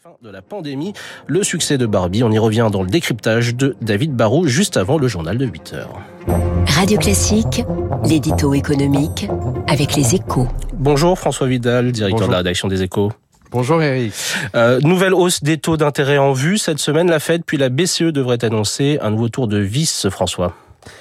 fin de la pandémie, le succès de Barbie. On y revient dans le décryptage de David Barrault juste avant le journal de 8 heures. Radio Classique, l'édito économique avec les échos. Bonjour François Vidal, directeur Bonjour. de la rédaction des échos. Bonjour Eric. Euh, nouvelle hausse des taux d'intérêt en vue. Cette semaine, la Fed puis la BCE devraient annoncer un nouveau tour de vis, François.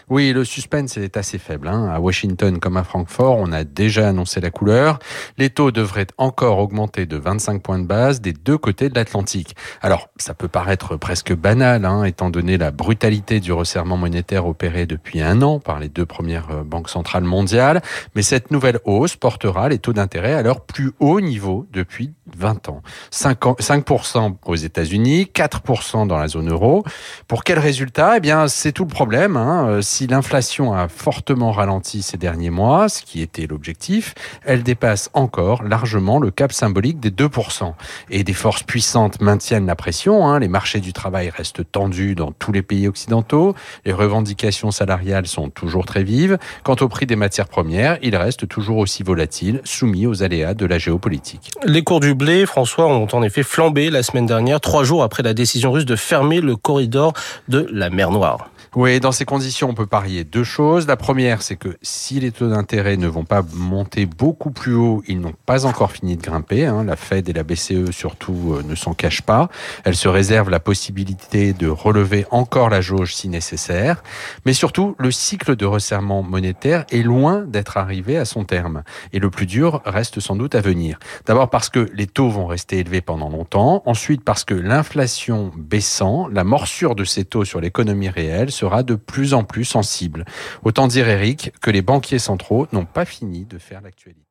Oui, le suspense est assez faible. Hein. À Washington comme à Francfort, on a déjà annoncé la couleur. Les taux devraient encore augmenter de 25 points de base des deux côtés de l'Atlantique. Alors, ça peut paraître presque banal, hein, étant donné la brutalité du resserrement monétaire opéré depuis un an par les deux premières euh, banques centrales mondiales, mais cette nouvelle hausse portera les taux d'intérêt à leur plus haut niveau depuis 20 ans. 5 ans- 5% aux États-Unis, 4% dans la zone euro. Pour quel résultat? Eh bien, c'est tout le problème. hein. Euh, Si l'inflation a fortement ralenti ces derniers mois, ce qui était l'objectif, elle dépasse encore largement le cap symbolique des 2%. Et des forces puissantes maintiennent la pression. hein. Les marchés du travail restent tendus dans tous les pays occidentaux. Les revendications salariales sont toujours très vives. Quant au prix des matières premières, il reste toujours aussi volatile, soumis aux aléas de la géopolitique. Les cours du blé, François, ont en effet flambé la semaine dernière, trois jours après la décision russe de fermer le corridor de la mer Noire. Oui, dans ces conditions, on peut parier deux choses. La première, c'est que si les taux d'intérêt ne vont pas monter beaucoup plus haut, ils n'ont pas encore fini de grimper. hein. La Fed et la BCE, surtout, euh, ne s'en cachent pas. Elles se réservent la possibilité de relever encore la jauge si nécessaire. Mais surtout, le cycle de resserrement monétaire est loin d'être arrivé à son terme. Et le plus dur reste sans doute à venir. D'abord parce que les taux vont rester élevés pendant longtemps. Ensuite parce que l'inflation baissant, la morsure de ces taux sur l'économie réelle de plus en plus sensible. Autant dire, Eric, que les banquiers centraux n'ont pas fini de faire l'actualité.